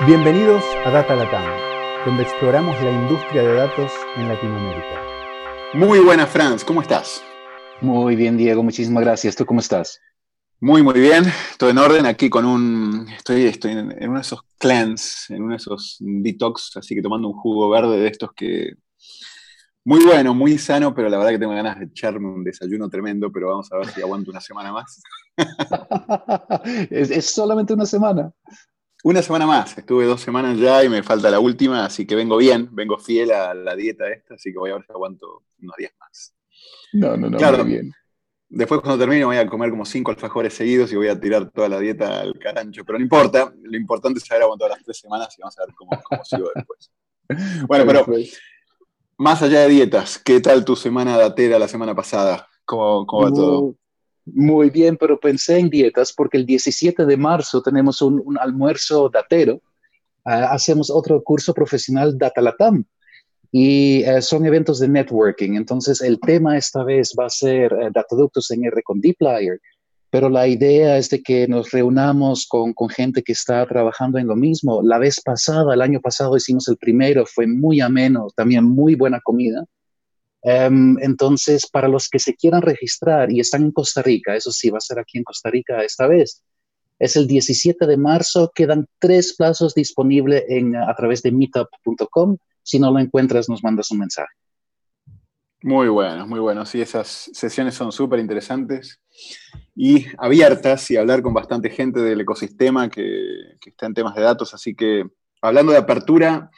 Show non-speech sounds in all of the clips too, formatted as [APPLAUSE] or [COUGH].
Bienvenidos a Data Latam, donde exploramos la industria de datos en Latinoamérica. Muy buenas, Franz, ¿cómo estás? Muy bien, Diego, muchísimas gracias. ¿Tú cómo estás? Muy, muy bien. Todo en orden aquí con un. Estoy, estoy en, uno de esos clans, en uno de esos detox, así que tomando un jugo verde de estos que. Muy bueno, muy sano, pero la verdad que tengo ganas de echarme un desayuno tremendo, pero vamos a ver si aguanto una semana más. [LAUGHS] es solamente una semana. Una semana más, estuve dos semanas ya y me falta la última, así que vengo bien, vengo fiel a la dieta esta, así que voy a ver si aguanto unos días más. No, no, no, claro, bien. Después cuando termine voy a comer como cinco alfajores seguidos y voy a tirar toda la dieta al carancho, pero no importa, lo importante es saber aguantar las tres semanas y vamos a ver cómo, [LAUGHS] sigo después. Bueno, pero más allá de dietas, ¿qué tal tu semana datera la semana pasada? ¿Cómo, cómo va todo? Muy bien, pero pensé en dietas porque el 17 de marzo tenemos un, almuerzo datero. Ah, hacemos otro curso profesional Datalatam y eh, son eventos de networking. Entonces, el tema esta vez va a ser uh, Dataductos en R con Dplyr, pero la idea es de que nos reunamos con, con, gente que está trabajando en lo mismo. La vez pasada, el año pasado hicimos el primero, fue muy ameno, también muy buena comida. Em, entonces, para los que se quieran registrar y están en Costa Rica, eso sí, va a ser aquí en Costa Rica esta vez, es el 17 de marzo, quedan tres plazos disponibles a través de meetup.com. Si no lo encuentras, nos mandas un mensaje. Muy bueno, muy bueno. Sí, esas sesiones son súper interesantes y abiertas y hablar con bastante gente del ecosistema que está en temas de datos. Así que, hablando de apertura,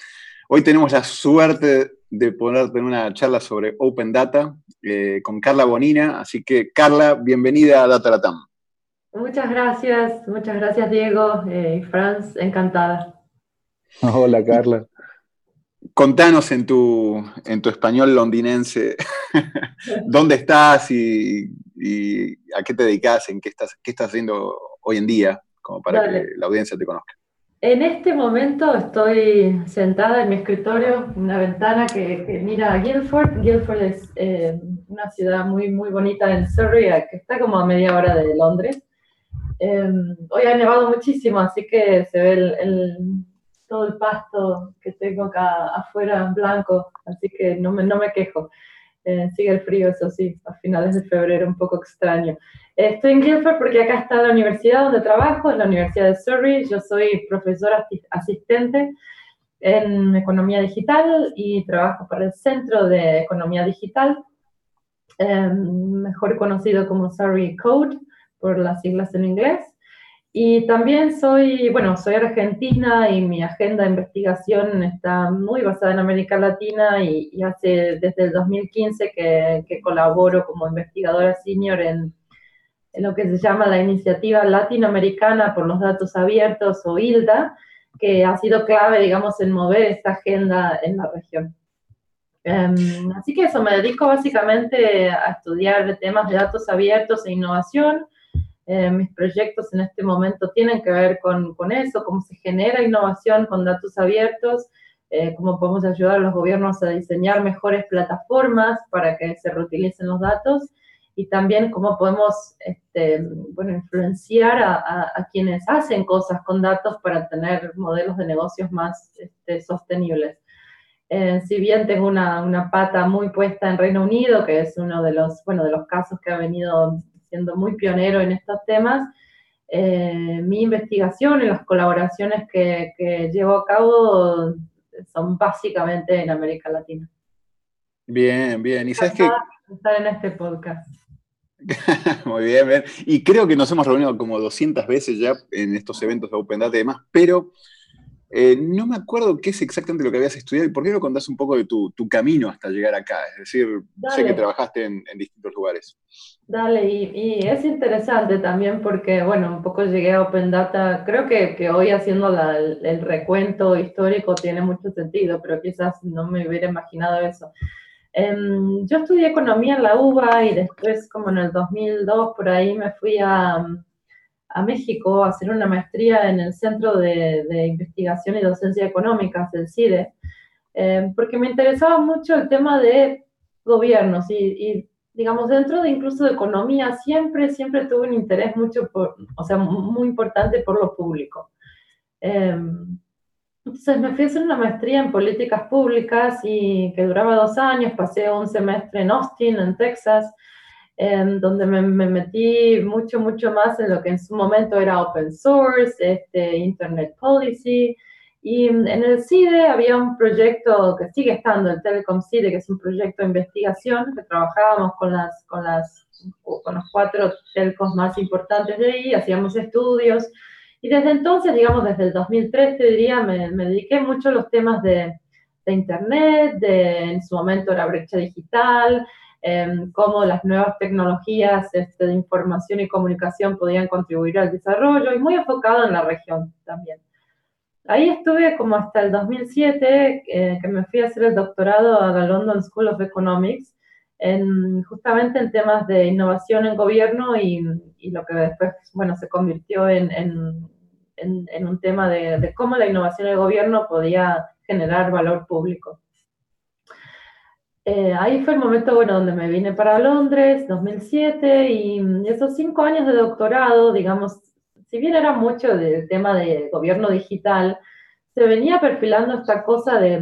hoy tenemos la suerte de poder tener una charla sobre Open Data eh, con Carla Bonina. Así que, Carla, bienvenida a Data Latam. Muchas gracias, muchas gracias, Diego eh, y Franz, encantada. Hola, Carla. Contanos en tu, en tu español londinense [LAUGHS] dónde estás y, a qué te dedicas, en qué estás, qué estás haciendo hoy en día, como para que la audiencia te conozca. En este momento estoy sentada en mi escritorio, una ventana que, mira a Guildford. Guildford es eh, una ciudad muy, muy bonita en Surrey, que está como a media hora de Londres. Em, hoy ha nevado muchísimo, así que se ve todo el pasto que tengo acá afuera blanco, así que no me, no me quejo. Eh, sigue el frío, eso sí, a finales de febrero, un poco extraño. Estoy en Guildford porque acá está la universidad donde trabajo, la Universidad de Surrey. Yo soy profesora asistente en economía digital y trabajo para el Centro de Economía Digital, em, mejor conocido como Surrey Code por las siglas en inglés. Y también soy, bueno, soy argentina y mi agenda de investigación está muy basada en América Latina y, hace desde el 2015 que, que colaboro como investigadora senior en en lo que se llama la Iniciativa Latinoamericana por los Datos Abiertos o ILDA, que ha sido clave, digamos, en mover esta agenda en la región. Em, así que eso, me dedico básicamente a estudiar temas de datos abiertos e innovación. Eh, mis proyectos en este momento tienen que ver con, con eso, cómo se genera innovación con datos abiertos, eh, cómo podemos ayudar a los gobiernos a diseñar mejores plataformas para que se reutilicen los datos y también cómo podemos este, bueno, influenciar a, quienes hacen cosas con datos para tener modelos de negocios más este, sostenibles. Eh, si bien tengo una, una, pata muy puesta en Reino Unido, que es uno de los, bueno, de los casos que ha venido siendo muy pionero en estos temas, eh, mi investigación y las colaboraciones que, que llevo a cabo son básicamente en América Latina. Bien, bien. Y sabes que... Estar en este podcast. [LAUGHS] Muy bien, bien, Y creo que nos hemos reunido como 200 veces ya en estos eventos de Open Data y demás, pero eh, no me acuerdo qué es exactamente lo que habías estudiado y por qué no contás un poco de tu, camino hasta llegar acá. Es decir, sé que trabajaste en, distintos lugares. Dale, y, es interesante también porque, bueno, un poco llegué a Open Data, creo que, hoy haciendo el recuento histórico tiene mucho sentido, pero quizás no me hubiera imaginado eso. Em, yo estudié economía en la UBA y después, como en el 2002, por ahí me fui a, a México a hacer una maestría en el Centro de, de Investigación y Docencia Económicas, el CIDE, em, porque me interesaba mucho el tema de gobiernos y, digamos, dentro de incluso de economía, siempre, siempre tuve un interés mucho, por, o sea, muy importante por lo público. Em, Entonces me fui a hacer una maestría en políticas públicas y que duraba dos años, pasé un semestre en Austin, en Texas, en donde me, metí mucho, mucho más en lo que en su momento era open source, este, Internet Policy. Y en el CIDE había un proyecto que sigue estando, el Telecom CIDE, que es un proyecto de investigación que trabajábamos con, las, con, las, con los cuatro telcos más importantes de ahí, hacíamos estudios y desde entonces, digamos, desde el 2003, te diría, me, dediqué mucho a los temas de, Internet, de, en su momento la brecha digital, em, cómo las nuevas tecnologías este, de información y comunicación podían contribuir al desarrollo y muy enfocado en la región también. Ahí estuve como hasta el 2007, eh, que me fui a hacer el doctorado a la London School of Economics, en, justamente en temas de innovación en gobierno y, lo que después, bueno, se convirtió en, en, un tema de, cómo la innovación del gobierno podía generar valor público. Eh, ahí fue el momento, bueno, donde me vine para Londres, 2007, y esos cinco años de doctorado, digamos, si bien era mucho del tema de gobierno digital, se venía perfilando esta cosa de,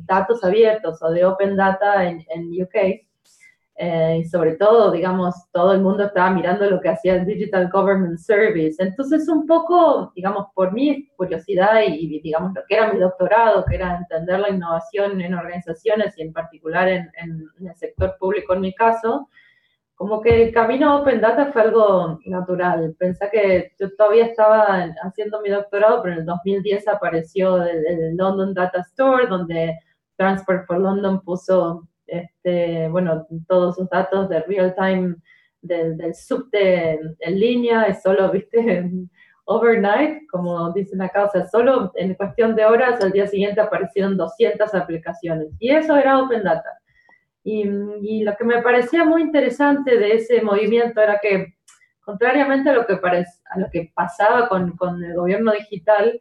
datos abiertos o de open data en, en UK, eh, y sobre todo, digamos, todo el mundo estaba mirando lo que hacía el Digital Government Service. Entonces, un poco, digamos, por mi curiosidad y, digamos, lo que era mi doctorado, que era entender la innovación en organizaciones y en particular en, el sector público en mi caso, como que el camino Open Data fue algo natural. Pensé que yo todavía estaba haciendo mi doctorado, pero en el 2010 apareció el, el London Data Store, donde Transport for London puso este, bueno, todos sus datos de real time del, del subte en, línea, es solo, [LAUGHS] viste, overnight, como dicen acá, o sea, solo en cuestión de horas al día siguiente aparecieron 200 aplicaciones. Y eso era Open Data. Y, y lo que me parecía muy interesante de ese movimiento era que, contrariamente a lo que, a lo que pasaba con, con el gobierno digital,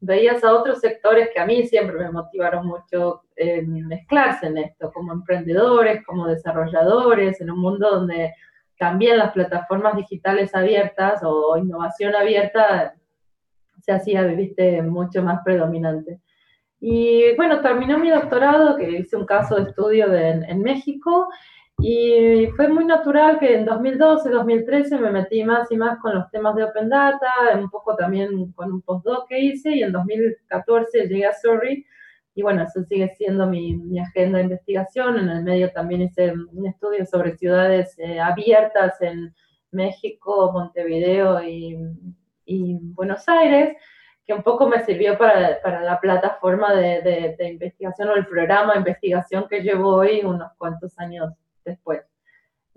veías a otros sectores que a mí siempre me motivaron mucho eh, mezclarse en esto, como emprendedores, como desarrolladores, en un mundo donde también las plataformas digitales abiertas o innovación abierta se hacía, viste, mucho más predominante. Y bueno, terminé mi doctorado, que hice un caso de estudio en México, y fue muy natural que en 2012, 2013 me metí más y más con los temas de Open Data, un poco también con un postdoc que hice, y en 2014 llegué a Surrey, y bueno, eso sigue siendo mi, agenda de investigación. En el medio también hice un estudio sobre ciudades eh, abiertas en México, Montevideo y, y, Buenos Aires, que un poco me sirvió para, para la plataforma de, de investigación o el programa de investigación que llevo hoy unos cuantos años después.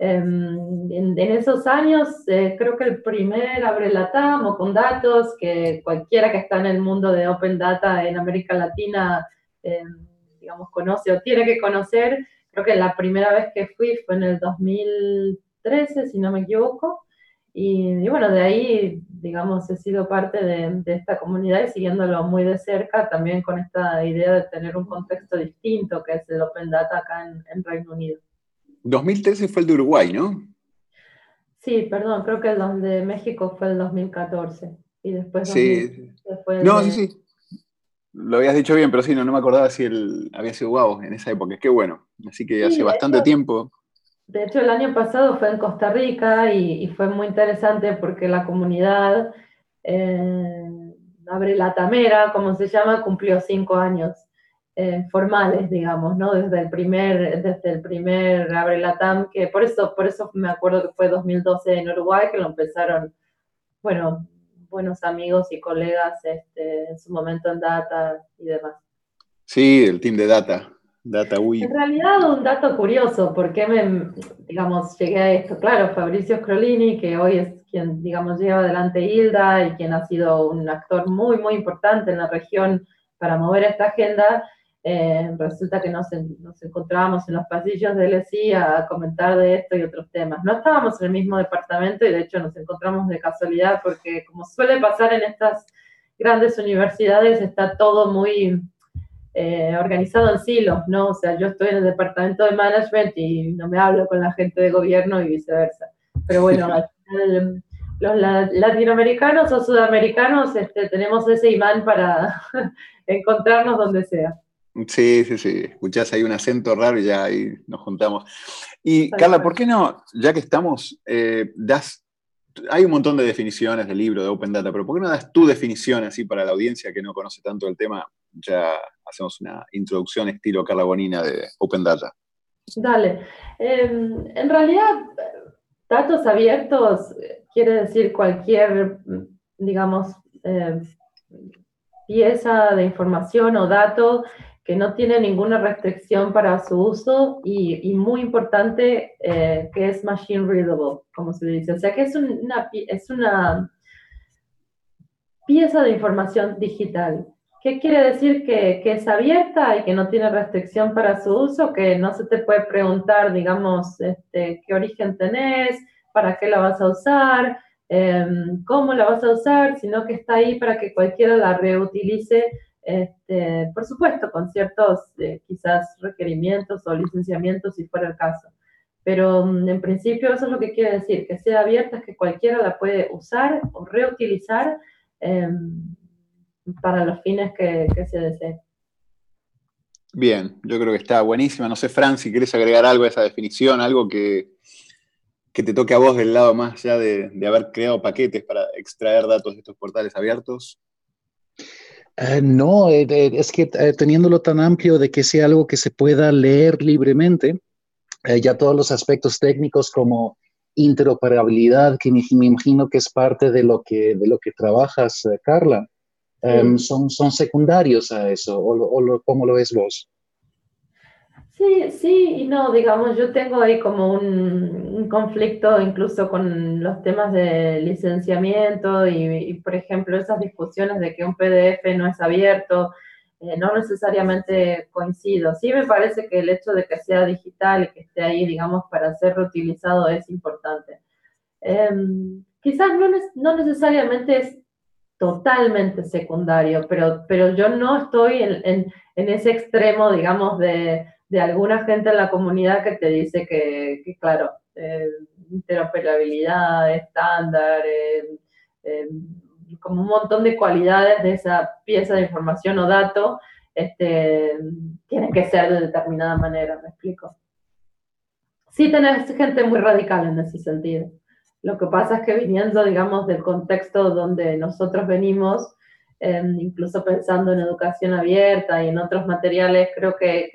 Em, en, esos años, eh, creo que el primer Abre Latam o con datos, que cualquiera que está en el mundo de Open Data en América Latina, em, digamos, conoce o tiene que conocer, creo que la primera vez que fui fue en el 2013, si no me equivoco. Y, bueno, de ahí, digamos, he sido parte de, esta comunidad y siguiéndolo muy de cerca, también con esta idea de tener un contexto distinto, que es el Open Data acá en Reino Unido. 2013 fue el de Uruguay, ¿no? Sí, perdón, creo que el de México fue el 2014. Y después sí. no, sí, sí. Lo habías dicho bien, pero sí, no, no me acordaba si él había sido guau en esa época. Qué bueno. Así que hace bastante tiempo. De hecho, el año pasado fue en Costa Rica y, fue muy interesante porque la comunidad eh, Abre la Tamera, como se llama, cumplió cinco años. Eh, formales, digamos, ¿no? Desde el primer, desde el primer Abre Latam, que por eso, por eso me acuerdo que fue 2012 en Uruguay, que lo empezaron, bueno, buenos amigos y colegas este, en su momento en Data y demás. Sí, el team de Data. Data UI. En realidad, un dato curioso, porque me, digamos, llegué a esto? Claro, Fabricio Scrolini, que hoy es quien, digamos, lleva adelante Hilda y quien ha sido un actor muy, muy importante en la región para mover esta agenda, eh, resulta que nos, nos, encontrábamos en los pasillos de LSI a comentar de esto y otros temas. No estábamos en el mismo departamento y de hecho nos encontramos de casualidad porque como suele pasar en estas grandes universidades está todo muy eh, organizado en silos, ¿no? O sea, yo estoy en el departamento de management y no me hablo con la gente de gobierno y viceversa. Pero bueno, [LAUGHS] al final los latinoamericanos o sudamericanos este, tenemos ese imán para [LAUGHS] encontrarnos donde sea. Sí, sí, sí. Escuchás ahí un acento raro y ya ahí nos juntamos. Y Carla, ¿por qué no, ya que estamos, eh, das, hay un montón de definiciones del libro de Open Data, pero ¿por qué no das tu definición así para la audiencia que no conoce tanto el tema? Ya hacemos una introducción estilo Carla Bonina de Open Data. Dale. Em, en realidad, datos abiertos quiere decir cualquier, digamos, eh, pieza de información o dato que no tiene ninguna restricción para su uso y, muy importante eh, que es machine readable, como se dice. O sea que es una, es una pieza de información digital. ¿Qué quiere decir? Que, que, es abierta y que no tiene restricción para su uso, que no se te puede preguntar, digamos, este, qué origen tenés, para qué la vas a usar, Em, cómo la vas a usar, sino que está ahí para que cualquiera la reutilice, este, por supuesto, con ciertos eh, quizás requerimientos o licenciamientos si fuera el caso. Pero mm, en principio eso es lo que quiere decir, que sea abierta es que cualquiera la puede usar o reutilizar em, para los fines que, se desee. Bien, yo creo que está buenísima. No sé, Fran, si quieres agregar algo a esa definición, algo que, que te toque a vos del lado más ya de, haber creado paquetes para extraer datos de estos portales abiertos? Eh, no, eh, es que eh, teniéndolo tan amplio de que sea algo que se pueda leer libremente, ya todos los aspectos técnicos como interoperabilidad, que me, imagino que es parte de lo que, de lo que trabajas, Carla, em, son, son secundarios a eso, o, o ¿cómo lo ves vos? Sí, sí y no, digamos, yo tengo ahí como un, conflicto incluso con los temas de licenciamiento y, por ejemplo, esas discusiones de que un PDF no es abierto, eh, no necesariamente coincido. Sí me parece que el hecho de que sea digital y que esté ahí, digamos, para ser reutilizado es importante. Em, quizás no, no necesariamente es totalmente secundario, pero, pero yo no estoy en, en ese extremo, digamos, de de alguna gente en la comunidad que te dice que, claro, eh, interoperabilidad, estándar, eh, eh, como un montón de cualidades de esa pieza de información o dato, este, tienen que ser de determinada manera, ¿me explico? Sí tenés gente muy radical en ese sentido. Lo que pasa es que viniendo, digamos, del contexto donde nosotros venimos, Em, incluso pensando en educación abierta y en otros materiales, creo que,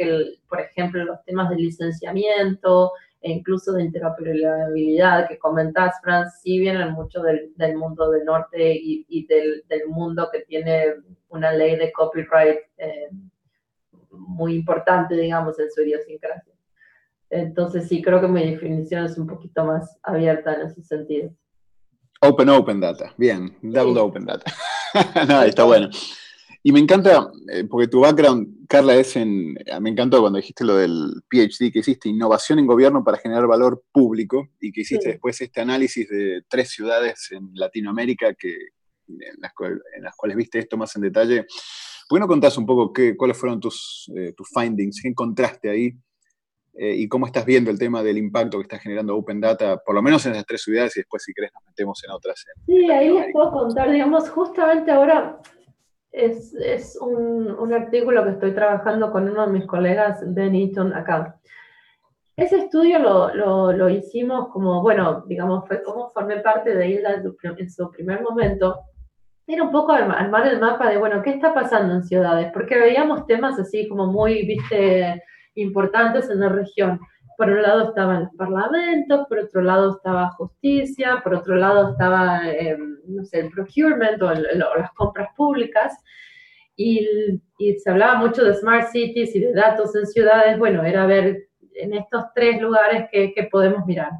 por ejemplo, los temas de licenciamiento e incluso de interoperabilidad que comentás, Franz, sí vienen mucho del, mundo del norte y, del, mundo que tiene una ley de copyright em, muy importante, digamos, en su idiosincrasia. Entonces sí, creo que mi definición es un poquito más abierta en ese sentido. Open Open Data, bien, Double Open Data. [LAUGHS] [LAUGHS] no, está bueno. Y me encanta, eh, porque tu background, Carla, es en. Me encantó cuando dijiste lo del PhD que hiciste, innovación en gobierno para generar valor público, y que hiciste después este análisis de tres ciudades en Latinoamérica que, en, las, cuales viste esto más en detalle. ¿Por qué no contás un poco qué, cuáles fueron tus, eh, tus findings? ¿Qué encontraste ahí? Eh, y cómo estás viendo el tema del impacto que está generando Open Data, por lo menos en esas tres ciudades y después si querés nos metemos en otras. sí, ahí les puedo contar, digamos, justamente ahora es, es un, un, artículo que estoy trabajando con uno de mis colegas, Ben Eaton, acá. Ese estudio lo, lo, lo, hicimos como, bueno, digamos, fue como formé parte de ILDA en su primer momento. Era un poco armar el mapa de, bueno, ¿qué está pasando en ciudades? Porque veíamos temas así como muy, viste, importantes en la región. Por un lado estaba el Parlamento, por otro lado estaba justicia, por otro lado estaba, em, no sé, el procurement o, las compras públicas. Y, se hablaba mucho de smart cities y de datos en ciudades. Bueno, era ver en estos tres lugares que, podemos mirar.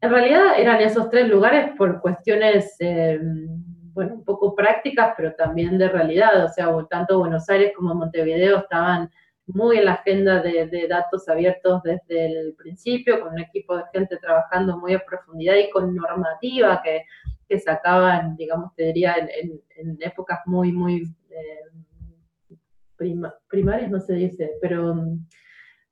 En realidad eran esos tres lugares por cuestiones, em, bueno, un poco prácticas, pero también de realidad. O sea, tanto Buenos Aires como Montevideo estaban muy en la agenda de, datos abiertos desde el principio, con un equipo de gente trabajando muy a profundidad y con normativa que, que sacaban, digamos, te diría, en, épocas muy, muy eh, primarias, no se dice, pero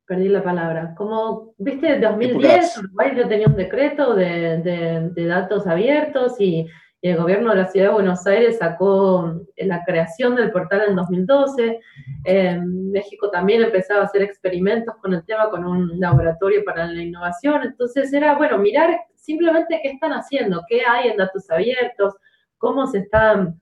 perdí la palabra, como, viste, en 2010 Uruguay ya tenía un decreto de, datos abiertos y, el gobierno de la ciudad de Buenos Aires sacó la creación del portal en 2012. México también empezaba a hacer experimentos con el tema, con un laboratorio para la innovación. Entonces era, bueno, mirar simplemente qué están haciendo, qué hay en datos abiertos, cómo se están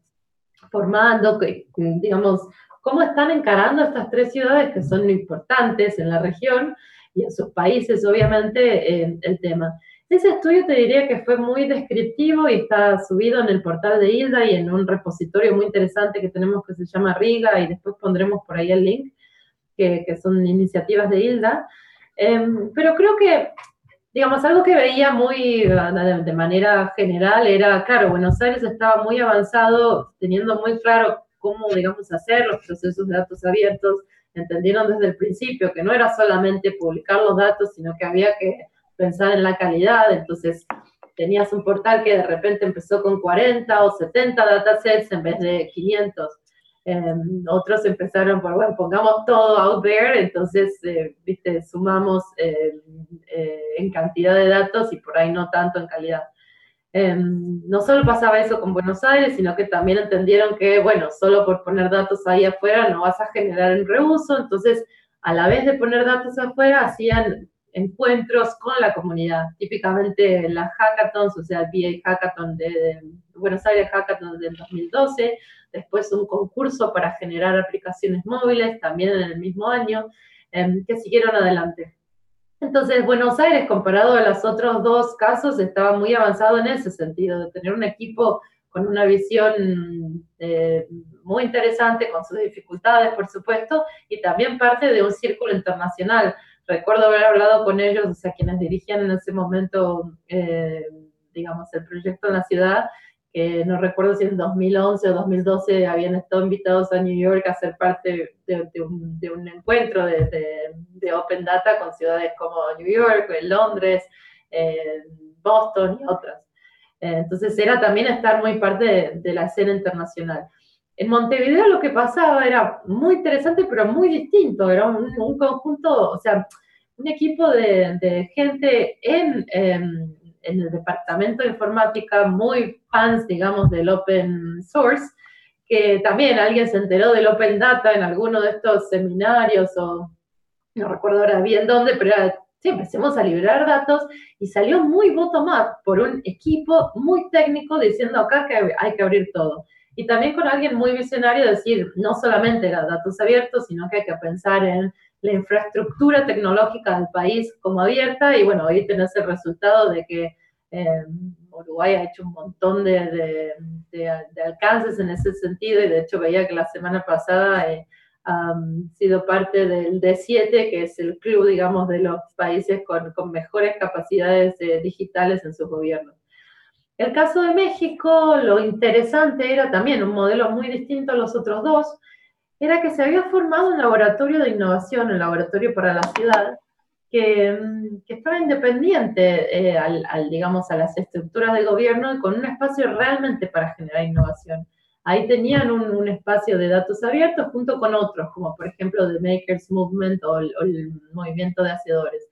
formando, digamos, cómo están encarando estas tres ciudades que son importantes en la región y en sus países, obviamente, eh, el tema. Ese estudio te diría que fue muy descriptivo y está subido en el portal de Hilda y en un repositorio muy interesante que tenemos que se llama Riga y después pondremos por ahí el link, que, que son iniciativas de Hilda. Em, pero creo que, digamos, algo que veía muy de manera general era, claro, Buenos Aires estaba muy avanzado, teniendo muy claro cómo, digamos, hacer los procesos de datos abiertos, entendieron desde el principio que no era solamente publicar los datos, sino que había que pensar en la calidad, entonces tenías un portal que de repente empezó con 40 o 70 datasets en vez de 500. Em, otros empezaron por, bueno, pongamos todo out there, entonces, eh, viste, sumamos eh, eh, en cantidad de datos y por ahí no tanto en calidad. Em, no solo pasaba eso con Buenos Aires, sino que también entendieron que, bueno, solo por poner datos ahí afuera no vas a generar un reuso, entonces a la vez de poner datos afuera hacían encuentros con la comunidad, típicamente las hackathons, o sea, el VA Hackathon de, Buenos Aires Hackathon del 2012, después un concurso para generar aplicaciones móviles también en el mismo año, em, que siguieron adelante. Entonces, Buenos Aires, comparado a los otros dos casos, estaba muy avanzado en ese sentido, de tener un equipo con una visión eh, muy interesante, con sus dificultades, por supuesto, y también parte de un círculo internacional. Recuerdo haber hablado con ellos, o sea, quienes dirigían en ese momento, eh, digamos, el proyecto en la ciudad, no recuerdo si en 2011 o 2012 habían estado invitados a New York a ser parte de, un, encuentro de, Open Data con ciudades como New York, Londres, Boston y otras. Eh, entonces era también estar muy parte de, la escena internacional. En Montevideo lo que pasaba era muy interesante, pero muy distinto. Era un, conjunto, o sea, un equipo de, gente en, el departamento de informática muy fans, digamos, del open source, que también alguien se enteró del open data en alguno de estos seminarios o no recuerdo ahora bien dónde, pero sí, empecemos a liberar datos y salió muy bottom-up por un equipo muy técnico diciendo acá que hay que abrir todo. Y también con alguien muy visionario decir, no solamente era datos abiertos, sino que hay que pensar en la infraestructura tecnológica del país como abierta y bueno, ahí tenés el resultado de que eh, Uruguay ha hecho un montón de, alcances en ese sentido y de hecho veía que la semana pasada ha sido parte del D7, que es el club, digamos, de los países con, mejores capacidades eh, digitales en sus gobiernos. El caso de México, lo interesante era también un modelo muy distinto a los otros dos, era que se había formado un laboratorio de innovación, un laboratorio para la ciudad, que, estaba independiente eh, al, digamos, a las estructuras del gobierno con un espacio realmente para generar innovación. Ahí tenían un, espacio de datos abiertos junto con otros, como por ejemplo The Makers Movement o el, movimiento de hacedores.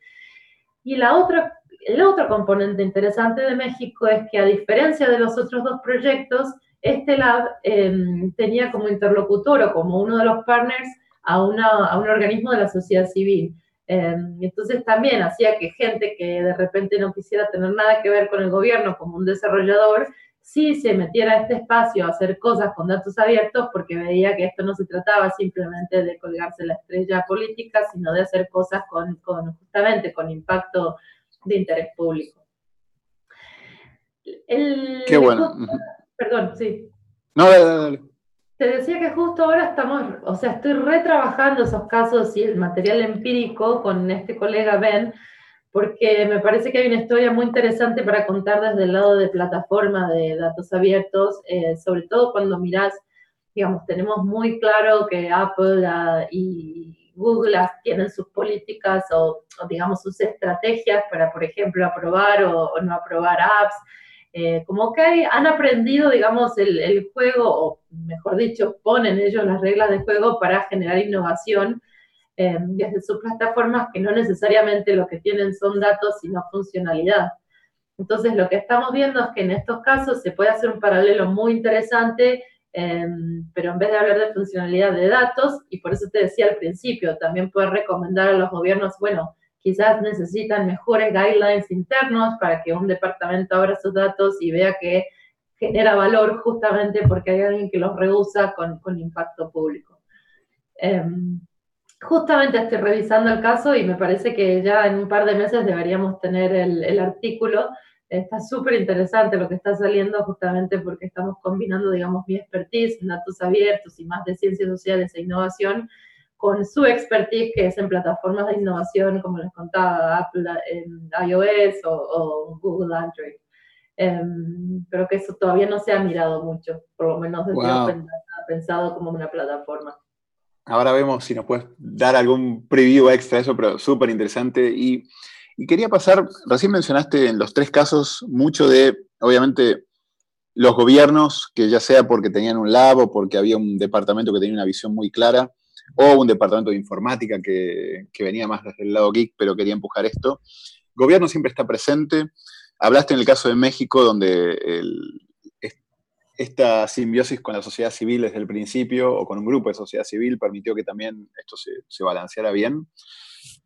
Y la otra, el otro componente interesante de México es que a diferencia de los otros dos proyectos, este lab em, tenía como interlocutor o como uno de los partners a, a un organismo de la sociedad civil. Em, entonces también hacía que gente que de repente no quisiera tener nada que ver con el gobierno como un desarrollador, sí se metiera a este espacio a hacer cosas con datos abiertos porque veía que esto no se trataba simplemente de colgarse la estrella política, sino de hacer cosas con, con justamente con impacto de interés público. Qué bueno. Perdón, sí. No, dale, dale. Te decía que justo ahora estamos, o sea, estoy retrabajando esos casos y el material empírico con este colega Ben, porque me parece que hay una historia muy interesante para contar desde el lado de plataforma de datos abiertos, eh, sobre todo cuando mirás, digamos, tenemos muy claro que Apple ah, y Google tienen sus políticas o, digamos, sus estrategias para, por ejemplo, aprobar o no aprobar apps. Eh, como que han aprendido, digamos, el, juego, o mejor dicho, ponen ellos las reglas de juego para generar innovación. eh, desde sus plataformas que no necesariamente lo que tienen son datos, sino funcionalidad. Entonces, lo que estamos viendo es que en estos casos se puede hacer un paralelo muy interesante, em, pero en vez de hablar de funcionalidad de datos, y por eso te decía al principio, también puedes recomendar a los gobiernos, bueno, quizás necesitan mejores guidelines internos para que un departamento abra sus datos y vea que genera valor justamente porque hay alguien que los rehúsa con, con impacto público. Em, justamente estoy revisando el caso y me parece que ya en un par de meses deberíamos tener el, el artículo. Está súper interesante lo que está saliendo justamente porque estamos combinando, digamos, mi expertise en datos abiertos y más de ciencias sociales e innovación con su expertise que es en plataformas de innovación, como les contaba, Apple en iOS o, wow. Android. Um, pero que eso todavía no se ha mirado mucho, por lo menos desde wow. Data, pensado como una plataforma. Ahora vemos si nos puedes dar algún preview extra de eso, pero súper interesante. Y, y, quería pasar, recién mencionaste en los tres casos mucho de, obviamente, los gobiernos, que ya sea porque tenían un lab o porque había un departamento que tenía una visión muy clara, o un departamento de informática que, que, venía más desde el lado geek, pero quería empujar esto. Gobierno siempre está presente. Hablaste en el caso de México, donde el, esta simbiosis con la sociedad civil desde el principio, o con un grupo de sociedad civil, permitió que también esto se, se balanceara bien.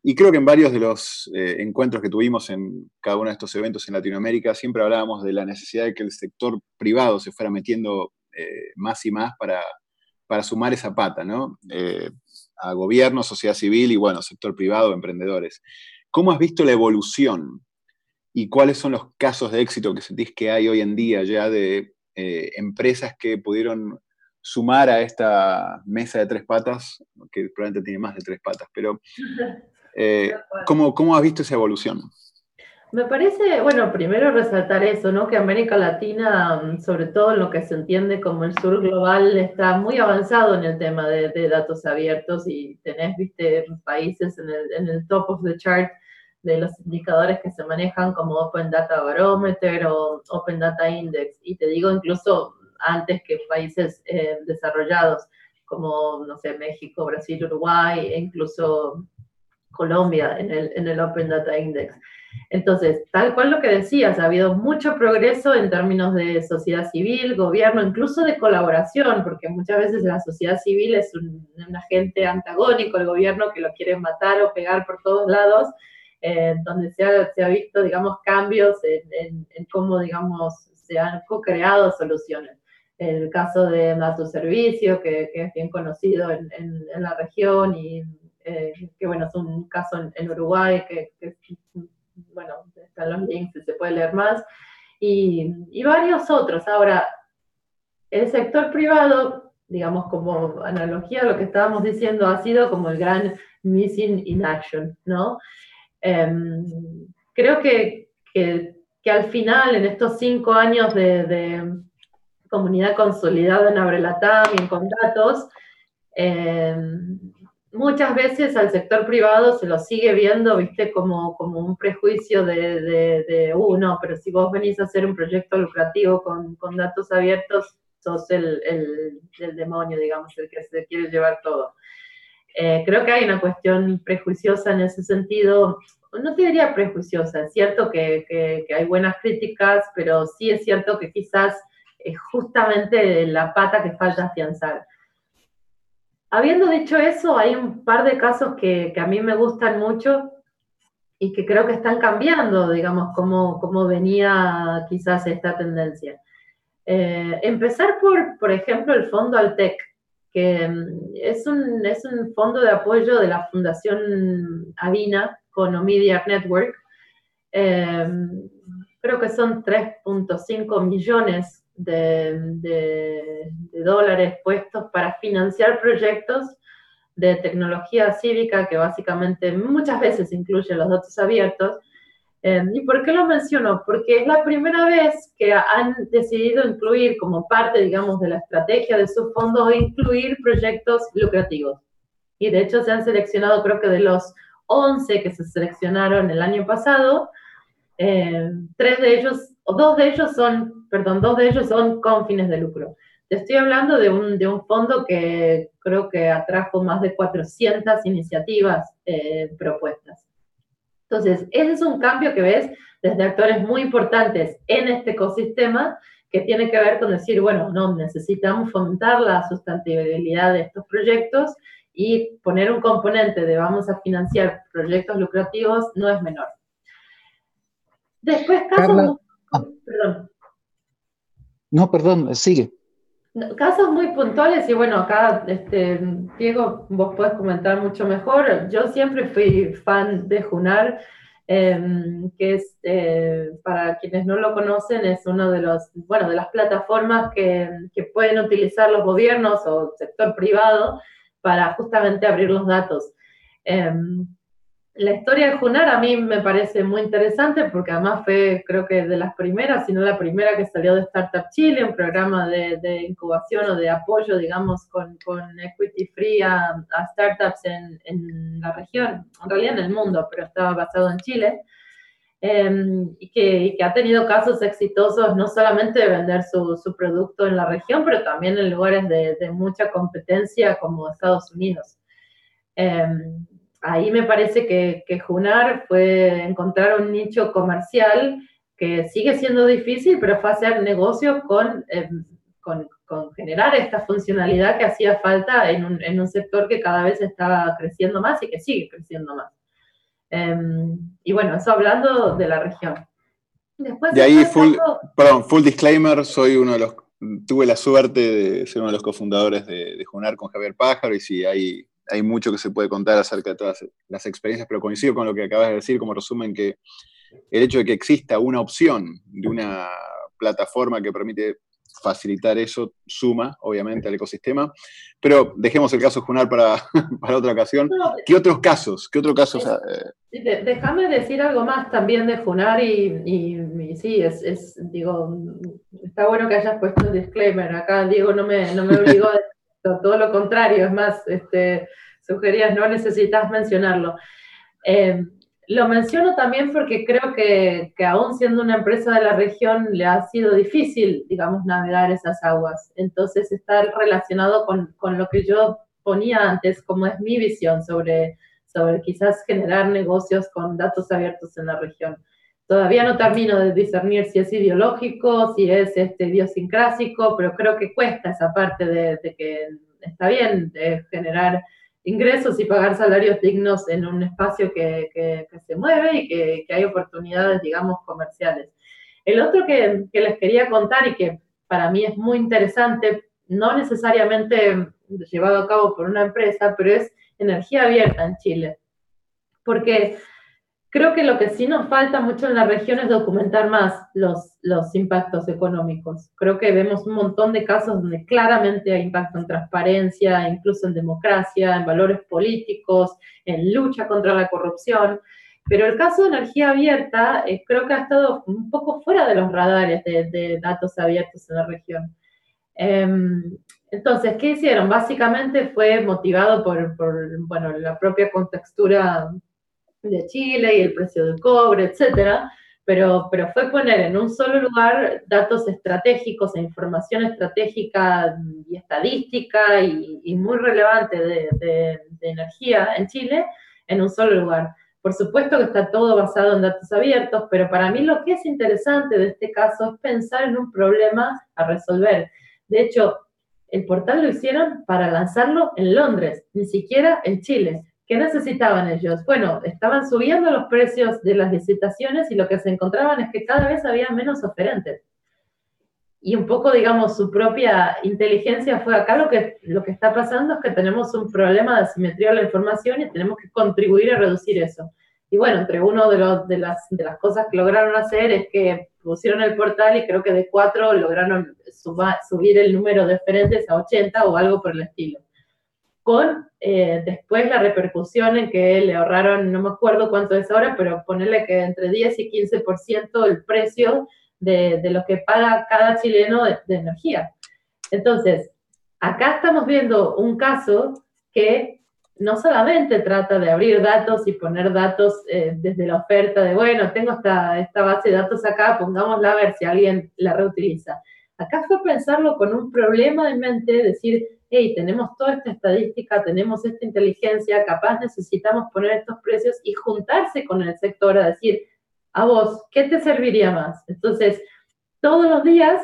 Y creo que en varios de los eh, encuentros que tuvimos en cada uno de estos eventos en Latinoamérica, siempre hablábamos de la necesidad de que el sector privado se fuera metiendo eh, más y más para, para sumar esa pata, ¿no? Eh, a gobierno, sociedad civil y, bueno, sector privado, emprendedores. ¿Cómo has visto la evolución y cuáles son los casos de éxito que sentís que hay hoy en día ya de empresas que pudieron sumar a esta mesa de tres patas, que probablemente tiene más de tres patas, pero [LAUGHS] eh, ¿cómo, ¿cómo has visto esa evolución? Me parece, bueno, primero resaltar eso, ¿no? Que América Latina, sobre todo en lo que se entiende como el sur global, está muy avanzado en el tema de, de datos abiertos y tenés, viste, países en el, en el, top of the chart de los indicadores que se manejan como Open Data Barometer o Open Data Index. Y te digo incluso antes que países eh, desarrollados como, no sé, México, Brasil, Uruguay e incluso Colombia en el, en el Open Data Index. Entonces, tal cual lo que decías, ha habido mucho progreso en términos de sociedad civil, gobierno, incluso de colaboración, porque muchas veces la sociedad civil es un, un agente antagónico, el gobierno que lo quiere matar o pegar por todos lados, eh, donde se ha, se ha, visto, digamos, cambios en, en, en cómo, digamos, se han co-creado soluciones. El caso de Datos Servicio, que, que, es bien conocido en, en la región y eh, que, bueno, es un caso en, Uruguay que, que bueno, están los links y se puede leer más, y, y, varios otros. Ahora, el sector privado, digamos como analogía a lo que estábamos diciendo, ha sido como el gran missing in action, ¿no? Eh, creo que, que, que, al final, en estos cinco años de, de comunidad consolidada en Abrelatam y en Condatos, eh, muchas veces al sector privado se lo sigue viendo, viste, como, como un prejuicio de, de, de, uh, no, pero si vos venís a hacer un proyecto lucrativo con, con datos abiertos, sos el, el, el, demonio, digamos, el que se quiere llevar todo. Eh, creo que hay una cuestión prejuiciosa en ese sentido, no te diría prejuiciosa, es cierto que, que, que hay buenas críticas, pero sí es cierto que quizás es justamente la pata que falta afianzar. Habiendo dicho eso, hay un par de casos que, a mí me gustan mucho y que creo que están cambiando, digamos, cómo, cómo venía quizás esta tendencia. Eh, empezar por, por ejemplo, el Fondo Altec, que mm, es un, es un fondo de apoyo de la Fundación Avina con Omidia Network. Eh, creo que son 3.5 millones de, de, de, dólares puestos para financiar proyectos de tecnología cívica que básicamente muchas veces incluyen los datos abiertos. Eh, ¿Y por qué lo menciono? Porque es la primera vez que han decidido incluir como parte, digamos, de la estrategia de sus fondos, incluir proyectos lucrativos. Y de hecho se han seleccionado, creo que de los 11 que se seleccionaron el año pasado, eh, tres de ellos, o dos de ellos son, perdón, dos de ellos son con fines de lucro. te estoy hablando de un, de un fondo que creo que atrajo más de 400 iniciativas eh, propuestas. Entonces, ese es un cambio que ves desde actores muy importantes en este ecosistema que tiene que ver con decir, bueno, no, necesitamos fomentar la sustentabilidad de estos proyectos y poner un componente de vamos a financiar proyectos lucrativos no es menor. Después, casos... Perdón. No, perdón, sigue. Casos muy puntuales y bueno, acá, este, Diego, vos podés comentar mucho mejor. Yo siempre fui fan de Junar, em, que es, eh, para quienes no lo conocen, es uno de los, bueno, de las plataformas que, que pueden utilizar los gobiernos o sector privado para justamente abrir los datos. Em, la historia de Junar a mí me parece muy interesante porque además fue, creo que de las primeras, si no la primera que salió de Startup Chile, un programa de, incubación o de apoyo, digamos, con, equity free a, startups en, la región, en realidad en el mundo, pero estaba basado en Chile. Em, y, que, ha tenido casos exitosos no solamente de vender su, producto en la región, pero también en lugares de, mucha competencia como Estados Unidos. Em, ahí me parece que, que Junar fue encontrar un nicho comercial que sigue siendo difícil, pero fue hacer negocio em, con, con, generar esta funcionalidad que hacía falta en un, en un, sector que cada vez estaba creciendo más y que sigue creciendo más. Em, y bueno, eso hablando de la región. Después de ahí, full, perdón, full disclaimer, soy uno de los, tuve la suerte de ser uno de los cofundadores de, de Junar con Javier Pájaro y si hay hay mucho que se puede contar acerca de todas las experiencias, pero coincido con lo que acabas de decir como resumen que el hecho de que exista una opción de una plataforma que permite facilitar eso suma, obviamente, al ecosistema. Pero dejemos el caso Junar para, [LAUGHS] para otra ocasión. ¿Qué otros casos? ¿Qué otros casos? Eh? Déjame decir algo más también de Junar y, y, sí, es, es, digo, está bueno que hayas puesto un disclaimer. Acá Diego no me, no me [LAUGHS] obligó a todo lo contrario, es más, este, sugerías, no necesitas mencionarlo. Eh, lo menciono también porque creo que, que, aún siendo una empresa de la región le ha sido difícil, digamos, navegar esas aguas. Entonces está relacionado con, con lo que yo ponía antes, como es mi visión sobre, sobre quizás generar negocios con datos abiertos en la región. Todavía no termino de discernir si es ideológico, si es este, idiosincrásico, pero creo que cuesta esa parte de, que está bien de generar ingresos y pagar salarios dignos en un espacio que, se mueve y que, hay oportunidades, digamos, comerciales. El otro que, que, les quería contar y que para mí es muy interesante, no necesariamente llevado a cabo por una empresa, pero es energía abierta en Chile. Porque Creo que lo que sí nos falta mucho en la región es documentar más los, los impactos económicos. Creo que vemos un montón de casos donde claramente hay impacto en transparencia, incluso en democracia, en valores políticos, en lucha contra la corrupción. Pero el caso de energía abierta eh, creo que ha estado un poco fuera de los radares de, datos abiertos en la región. Em, entonces, ¿qué hicieron? Básicamente fue motivado por, por bueno, la propia contextura de Chile y el precio del cobre, etcétera, pero, pero fue poner en un solo lugar datos estratégicos e información estratégica y estadística y, muy relevante de, de, energía en Chile en un solo lugar. Por supuesto que está todo basado en datos abiertos, pero para mí lo que es interesante de este caso es pensar en un problema a resolver. De hecho, el portal lo hicieron para lanzarlo en Londres, ni siquiera en Chile. ¿Qué necesitaban ellos? Bueno, estaban subiendo los precios de las licitaciones y lo que se encontraban es que cada vez había menos oferentes. Y un poco, digamos, su propia inteligencia fue acá lo que, lo que está pasando es que tenemos un problema de asimetría de la información y tenemos que contribuir a reducir eso. Y bueno, entre uno de, los, de, las, de las cosas que lograron hacer es que pusieron el portal y creo que de cuatro lograron subir el número de oferentes a 80 o algo por el estilo con eh, después la repercusión en que le ahorraron, no me acuerdo cuánto es ahora, pero ponerle que entre 10 y 15% el precio de, de, lo que paga cada chileno de, energía. Entonces, acá estamos viendo un caso que no solamente trata de abrir datos y poner datos eh, desde la oferta de, bueno, tengo esta, esta base de datos acá, pongámosla a ver si alguien la reutiliza. Acá fue pensarlo con un problema en mente, decir, hey, tenemos toda esta estadística, tenemos esta inteligencia, capaz necesitamos poner estos precios y juntarse con el sector a decir, a vos, ¿qué te serviría más? Entonces, todos los días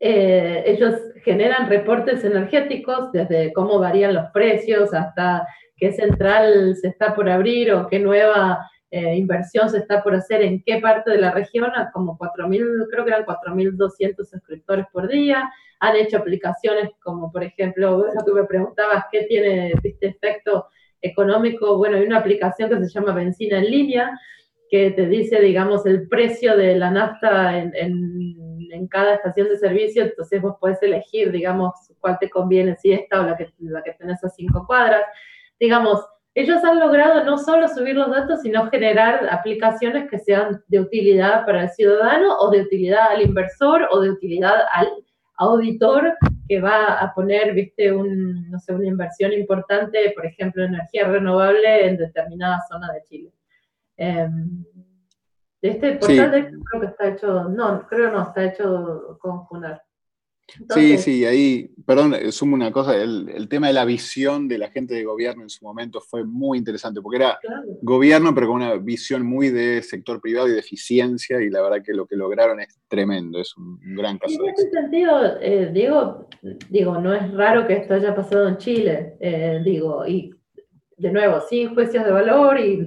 eh, ellos generan reportes energéticos desde cómo varían los precios hasta qué central se está por abrir o qué nueva eh, inversión se está por hacer en qué parte de la región, como 4.000, creo que eran 4.200 suscriptores por día, han hecho aplicaciones como, por ejemplo, lo que me preguntabas, ¿qué tiene este efecto económico? Bueno, hay una aplicación que se llama Benzina en línea, que te dice, digamos, el precio de la nafta en, en, cada estación de servicio, entonces vos podés elegir, digamos, cuál te conviene, si esta o la que, la que tenés a cinco cuadras. Digamos, ellos han logrado no solo subir los datos, sino generar aplicaciones que sean de utilidad para el ciudadano o de utilidad al inversor o de utilidad al auditor que va a poner, viste, un, no sé, una inversión importante, por ejemplo, en energía renovable en determinada zona de Chile. Em, este portal de creo que está hecho, no, creo no, está hecho con Junar sí, sí, ahí, perdón, eh, sumo una cosa, el, tema de la visión de la gente de gobierno en su momento fue muy interesante, porque era gobierno, pero con una visión muy de sector privado y de eficiencia, y la verdad que lo que lograron es tremendo, es un, gran caso de éxito. En ese sentido, eh, digo, digo, no es raro que esto haya pasado en Chile, eh, digo, y de nuevo, sí, juicios de valor y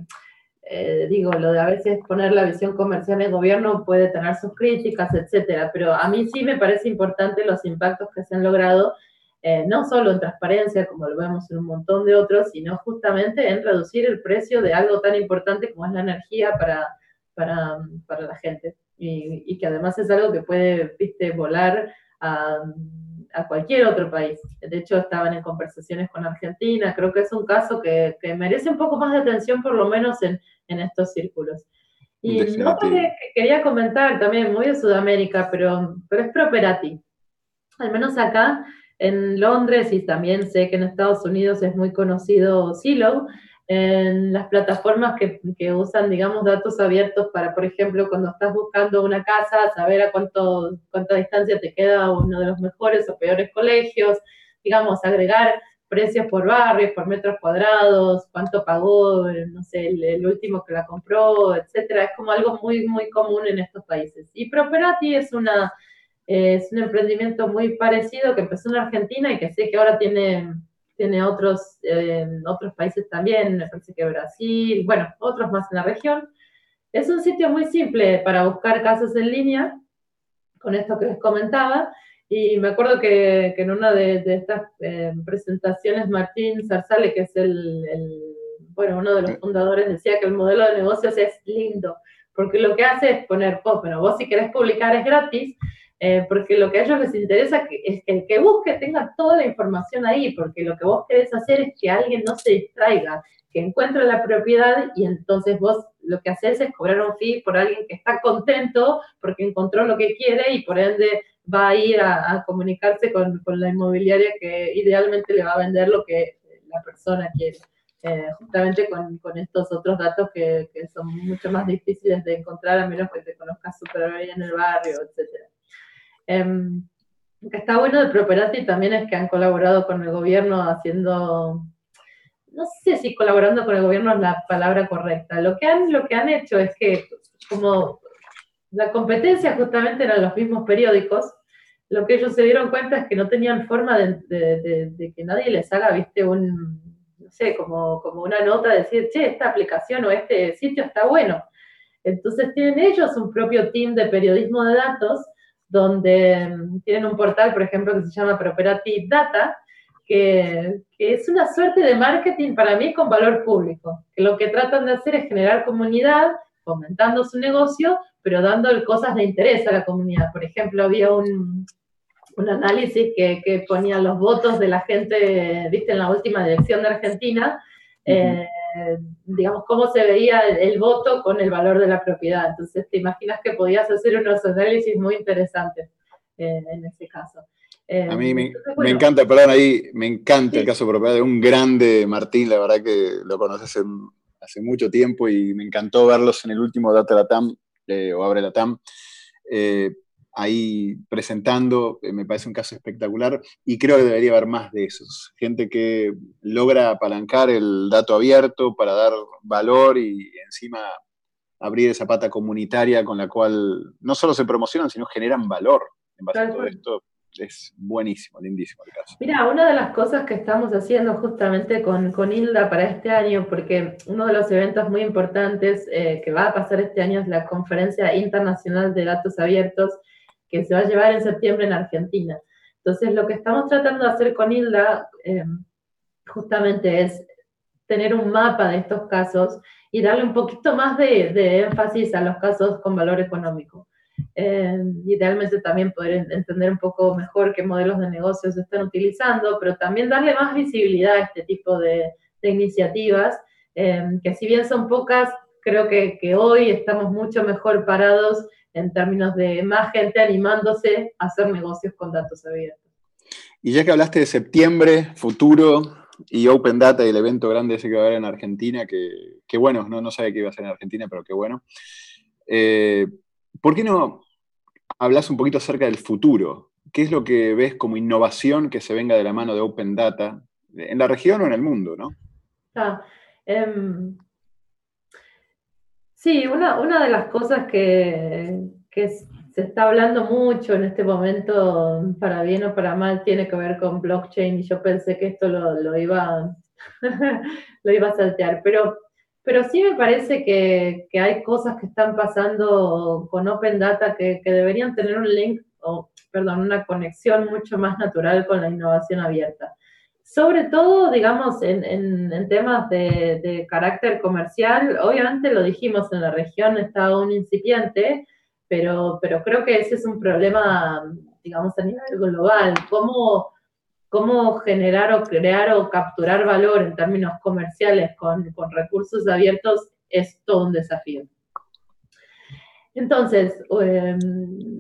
eh, digo, lo de a veces poner la visión comercial en gobierno puede tener sus críticas, etcétera, pero a mí sí me parece importante los impactos que se han logrado, eh, no solo en transparencia, como lo vemos en un montón de otros, sino justamente en reducir el precio de algo tan importante como es la energía para, para, para la gente. Y, y, que además es algo que puede, viste, volar a a cualquier otro país. De hecho, estaban en conversaciones con Argentina. Creo que es un caso que, que merece un poco más de atención, por lo menos en, en estos círculos. Y lo que quería comentar también, muy de Sudamérica, pero, pero es Properati. Al menos acá en Londres y también sé que en Estados Unidos es muy conocido Silo, en las plataformas que, que, usan, digamos, datos abiertos para, por ejemplo, cuando estás buscando una casa, saber a cuánto, cuánta distancia te queda uno de los mejores o peores colegios, digamos, agregar precios por barrios, por metros cuadrados, cuánto pagó, no sé, el, último que la compró, etcétera. Es como algo muy, muy común en estos países. Y Properati es una... Es un emprendimiento muy parecido que empezó en Argentina y que sé que ahora tiene tiene otros, eh, otros países también, me parece que Brasil, bueno, otros más en la región. Es un sitio muy simple para buscar casas en línea, con esto que les comentaba, y me acuerdo que, que en una de, estas eh, presentaciones Martín Zarzale, que es el, bueno, uno de los fundadores, decía que el modelo de negocios es lindo, porque lo que hace es poner, oh, bueno, vos si querés publicar es gratis, eh, porque lo que a ellos les interesa es que el que busque tenga toda la información ahí, porque lo que vos querés hacer es que alguien no se distraiga, que encuentre la propiedad y entonces vos lo que haces es cobrar un fee por alguien que está contento porque encontró lo que quiere y por ende va a ir a, comunicarse con, con, la inmobiliaria que idealmente le va a vender lo que la persona quiere. Eh, justamente con, con, estos otros datos que, que, son mucho más difíciles de encontrar a menos que te conozcas súper bien en el barrio, etcétera. Em, lo que está bueno de Properati también es que han colaborado con el gobierno haciendo, no sé si colaborando con el gobierno es la palabra correcta. Lo que han, lo que han hecho es que como la competencia justamente eran los mismos periódicos, lo que ellos se dieron cuenta es que no tenían forma de, que nadie les haga, viste, un, no sé, como, como una nota de decir, che, esta aplicación o este sitio está bueno. Entonces tienen ellos un propio team de periodismo de datos donde mm, tienen un portal, por ejemplo, que se llama Properati Data, que, es una suerte de marketing para mí con valor público, que lo que tratan de hacer es generar comunidad, fomentando su negocio, pero dando cosas de interés a la comunidad. Por ejemplo, había un, un análisis que, que, ponía los votos de la gente, viste, en la última elección de Argentina, eh, digamos, cómo se veía el, voto con el valor de la propiedad. Entonces, te imaginas que podías hacer unos análisis muy interesantes eh, en ese caso. a mí me, me, encanta, perdón, ahí me encanta el caso de propiedad de un grande Martín, la verdad que lo conoces hace, hace, mucho tiempo y me encantó verlos en el último Data Latam eh, o Abre Latam. Eh, ahí presentando, me parece un caso espectacular y creo que debería haber más de esos. Gente que logra apalancar el dato abierto para dar valor y encima abrir esa pata comunitaria con la cual no solo se promocionan, sino generan valor en base a todo esto es buenísimo, lindísimo el caso. Mira, una de las cosas que estamos haciendo justamente con, con Hilda para este año, porque uno de los eventos muy importantes eh, que va a pasar este año es la Conferencia Internacional de Datos Abiertos, que se va a llevar en septiembre en Argentina. Entonces, lo que estamos tratando de hacer con Hilda eh, justamente es tener un mapa de estos casos y darle un poquito más de, de énfasis a los casos con valor económico. Eh, idealmente también poder entender un poco mejor qué modelos de negocios se están utilizando, pero también darle más visibilidad a este tipo de, iniciativas, eh, que si bien son pocas, creo que, que, hoy estamos mucho mejor parados en términos de más gente animándose a hacer negocios con datos abiertos. Y ya que hablaste de septiembre, futuro y Open Data y el evento grande ese que va a haber en Argentina, que, que bueno, no, no sabía que iba a ser en Argentina, pero qué bueno. Eh, ¿Por qué no hablas un poquito acerca del futuro? ¿Qué es lo que ves como innovación que se venga de la mano de Open Data en la región o en el mundo? ¿no? Ah, em, sí, una, de las cosas que, se está hablando mucho en este momento, para bien o para mal, tiene que ver con blockchain y yo pensé que esto lo, lo iba, [LAUGHS] lo iba a saltear, pero pero sí me parece que, que, hay cosas que están pasando con Open Data que, que, deberían tener un link, o perdón, una conexión mucho más natural con la innovación abierta. Sobre todo, digamos, en, en, temas de, carácter comercial, obviamente lo dijimos en la región, está aún incipiente, pero, pero creo que ese es un problema, digamos, a nivel global. ¿Cómo, cómo generar o crear o capturar valor en términos comerciales con, con recursos abiertos es todo un desafío. Entonces, em,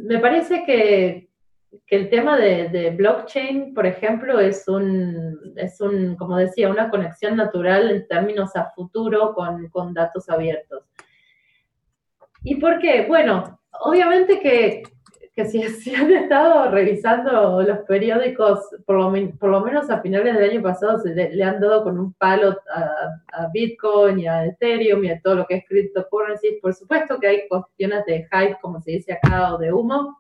me parece que, que el tema de, de, blockchain, por ejemplo, es un, es un, como decía, una conexión natural en términos a futuro con, con datos abiertos. ¿Y por qué? Bueno, obviamente que que si, [LAUGHS] han estado revisando los periódicos, por lo, por lo, menos a finales del año pasado, se le, han dado con un palo a, Bitcoin y a Ethereum y a todo lo que es cryptocurrencies. Por supuesto que hay cuestiones de hype, como se dice acá, o de humo,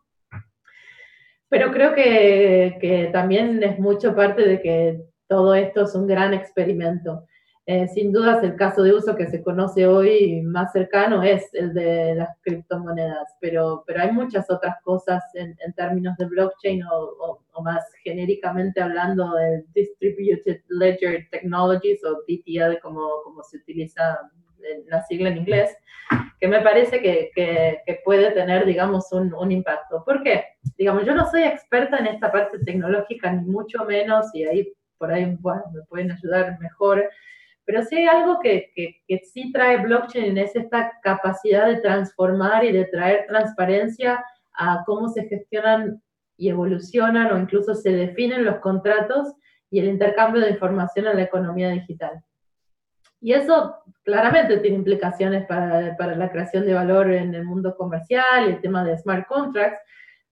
pero creo que, que también es mucho parte de que todo esto es un gran experimento. Eh, sin dudas, el caso de uso que se conoce hoy más cercano es el de las criptomonedas, pero, pero hay muchas otras cosas en, términos de blockchain o, más genéricamente hablando de Distributed Ledger Technologies o DTL como, como se utiliza en la sigla en inglés, que me parece que, que, puede tener, digamos, un, un, impacto. ¿Por qué? Digamos, yo no soy experta en esta parte tecnológica, ni mucho menos, y ahí por ahí bueno, me pueden ayudar mejor pero sí hay algo que, que, sí trae blockchain es esta capacidad de transformar y de traer transparencia a cómo se gestionan y evolucionan o incluso se definen los contratos y el intercambio de información en la economía digital. Y eso claramente tiene implicaciones para, para, la creación de valor en el mundo comercial el tema de smart contracts,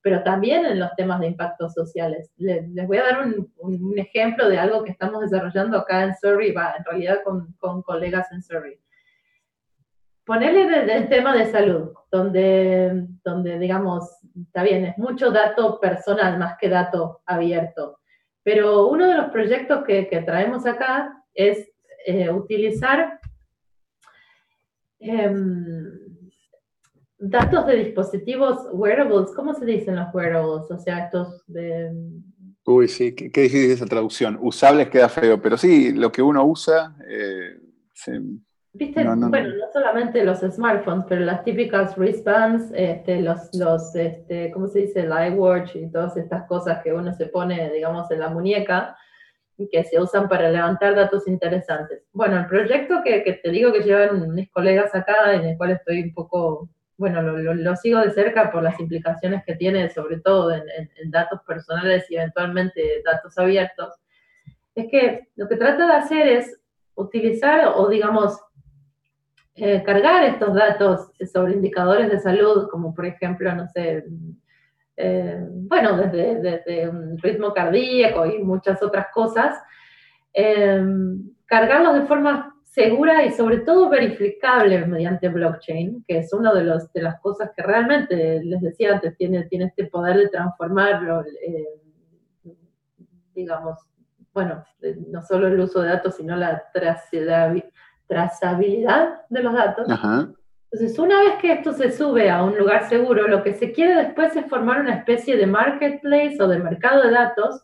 pero también en los temas de impactos sociales. Les, voy a dar un, un, ejemplo de algo que estamos desarrollando acá en Surrey, va, en realidad con, con colegas en Surrey. Ponerle desde el tema de salud, donde, donde, digamos, está bien, es mucho dato personal más que dato abierto, pero uno de los proyectos que, que traemos acá es eh, utilizar... Eh, datos de dispositivos wearables, ¿cómo se dicen los wearables? O sea, estos de... Uy, sí, qué, difícil esa traducción. Usables queda feo, pero sí, lo que uno usa... Eh, ¿Viste? bueno, no solamente los smartphones, pero las típicas wristbands, este, los, los este, ¿cómo se dice? El iWatch y todas estas cosas que uno se pone, digamos, en la muñeca que se usan para levantar datos interesantes. Bueno, el proyecto que, que te digo que llevan mis colegas acá, en el cual estoy un poco bueno, lo, sigo de cerca por las implicaciones que tiene, sobre todo en, datos personales y eventualmente datos abiertos, es que lo que trata de hacer es utilizar o, digamos, eh, cargar estos datos sobre indicadores de salud, como por ejemplo, no sé, eh, bueno, desde, desde, un ritmo cardíaco y muchas otras cosas, eh, cargarlos de forma segura y sobre todo verificable mediante blockchain, que es una de, los, de las cosas que realmente, les decía antes, tiene, tiene este poder de transformarlo, eh, digamos, bueno, no solo el uso de datos, sino la trazabilidad de los datos. Entonces, una vez que esto se sube a un lugar seguro, lo que se quiere después es formar una especie de marketplace o de mercado de datos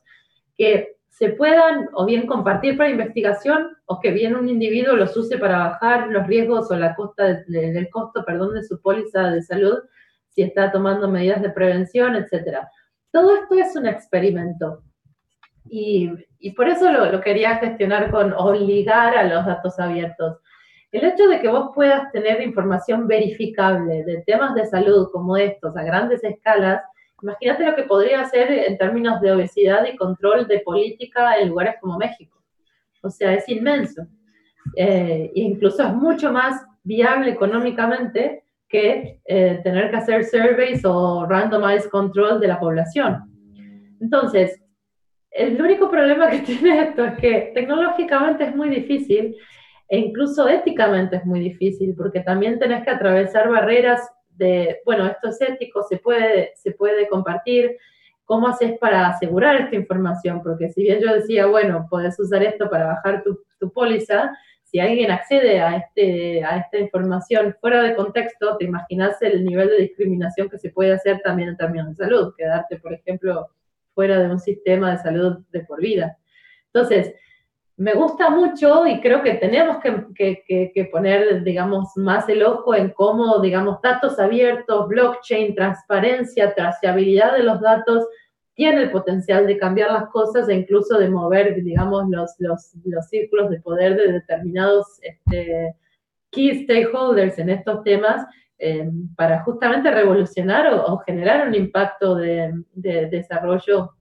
que se puedan o bien compartir para investigación o que bien un individuo los use para bajar los riesgos o la costa del costo, perdón, de su póliza de salud si está tomando medidas de prevención, etcétera. Todo esto es un experimento y, y por eso lo, lo, quería gestionar con obligar a los datos abiertos. El hecho de que vos puedas tener información verificable de temas de salud como estos a grandes escalas Imagínate lo que podría hacer en términos de obesidad y control de política en lugares como México. O sea, es inmenso. Eh, incluso es mucho más viable económicamente que eh, tener que hacer surveys o randomized control de la población. Entonces, el único problema que [LAUGHS] tiene esto es que tecnológicamente es muy difícil e incluso éticamente es muy difícil porque también tenés que atravesar barreras bueno, esto es ético, se puede, se puede compartir, ¿cómo haces para asegurar esta información? Porque si bien yo decía, bueno, puedes usar esto para bajar tu, tu póliza, si alguien accede a, este, a esta información fuera de contexto, te imaginas el nivel de discriminación que se puede hacer también en términos de salud, quedarte, por ejemplo, fuera de un sistema de salud de por vida. Entonces, me gusta mucho y creo que tenemos que, poner, digamos, más el ojo en cómo, digamos, datos abiertos, blockchain, transparencia, trazabilidad de los datos, tiene el potencial de cambiar las cosas e incluso de mover, digamos, los, los, círculos de poder de determinados este, key stakeholders en estos temas eh, para justamente revolucionar o, generar un impacto de, de desarrollo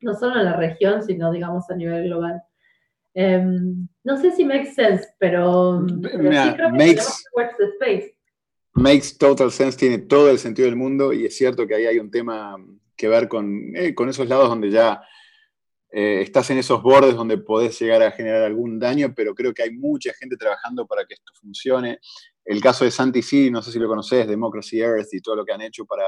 no solo en la región, sino, digamos, a nivel global. Em, no sé si makes sense, pero, sí creo que makes, space. Makes total sense, tiene todo el sentido del mundo y es cierto que ahí hay un tema que ver con, eh, con esos lados donde ya eh, estás en esos bordes donde podés llegar a generar algún daño, pero creo que hay mucha gente trabajando para que esto funcione. El caso de Santi sí, no sé si lo conoces, Democracy Earth y todo lo que han hecho para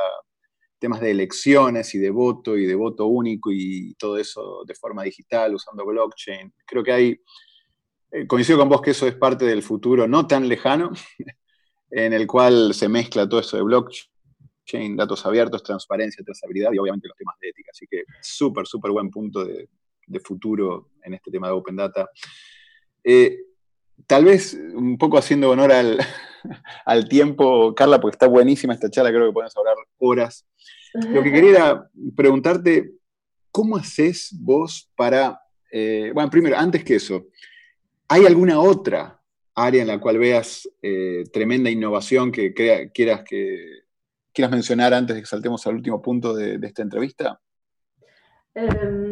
temas de elecciones y de voto y de voto único y todo eso de forma digital, usando blockchain. Creo que hay, eh, coincido con vos que eso es parte del futuro no tan lejano, [LAUGHS] en el cual se mezcla todo eso de blockchain, datos abiertos, transparencia, trazabilidad y obviamente los temas de ética. Así que súper, súper buen punto de, futuro en este tema de Open Data. Eh, tal vez un poco haciendo honor al, [LAUGHS] al, tiempo, Carla, porque está buenísima esta charla, creo que podemos hablar horas. Lo que quería preguntarte, ¿cómo haces vos para, eh, bueno, primero, antes que eso, ¿hay alguna otra área en la cual veas eh, tremenda innovación que quieras, que quieras mencionar antes de que saltemos al último punto de, esta entrevista? Em,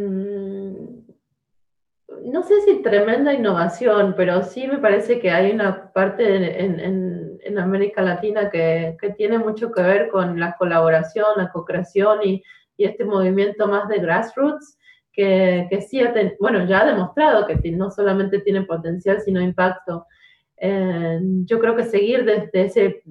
no sé si tremenda innovación, pero sí me parece que hay una parte en en América Latina que, que, tiene mucho que ver con la colaboración, la co-creación y, y, este movimiento más de grassroots, que, que sí, ha bueno, ya ha demostrado que no solamente tiene potencial, sino impacto. Eh, yo creo que seguir desde ese,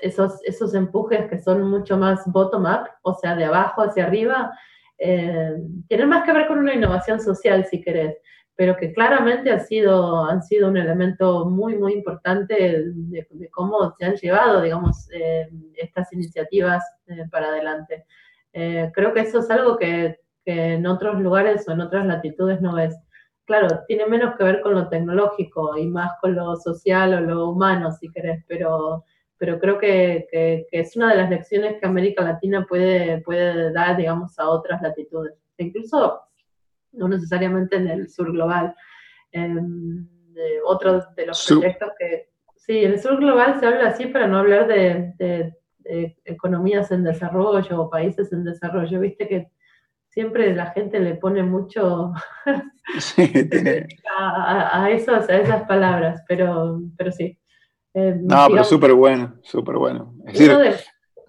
esos, esos empujes que son mucho más bottom-up, o sea, de abajo hacia arriba, eh, tienen más que ver con una innovación social, si querés pero que claramente han sido, han sido un elemento muy, muy importante de, cómo se han llevado, digamos, eh, estas iniciativas eh, para adelante. Eh, creo que eso es algo que, que, en otros lugares o en otras latitudes no es. Claro, tiene menos que ver con lo tecnológico y más con lo social o lo humano, si querés, pero, pero creo que, que, que es una de las lecciones que América Latina puede, puede dar, digamos, a otras latitudes. E incluso no necesariamente en el sur global. Em, otro de los proyectos que... Sí, en el sur global se habla así para no hablar de, economías en desarrollo o países en desarrollo. Viste que siempre la gente le pone mucho [LAUGHS] [LAUGHS] a, a, esos, a esas palabras, pero, pero sí. Em, no, pero súper bueno, súper bueno.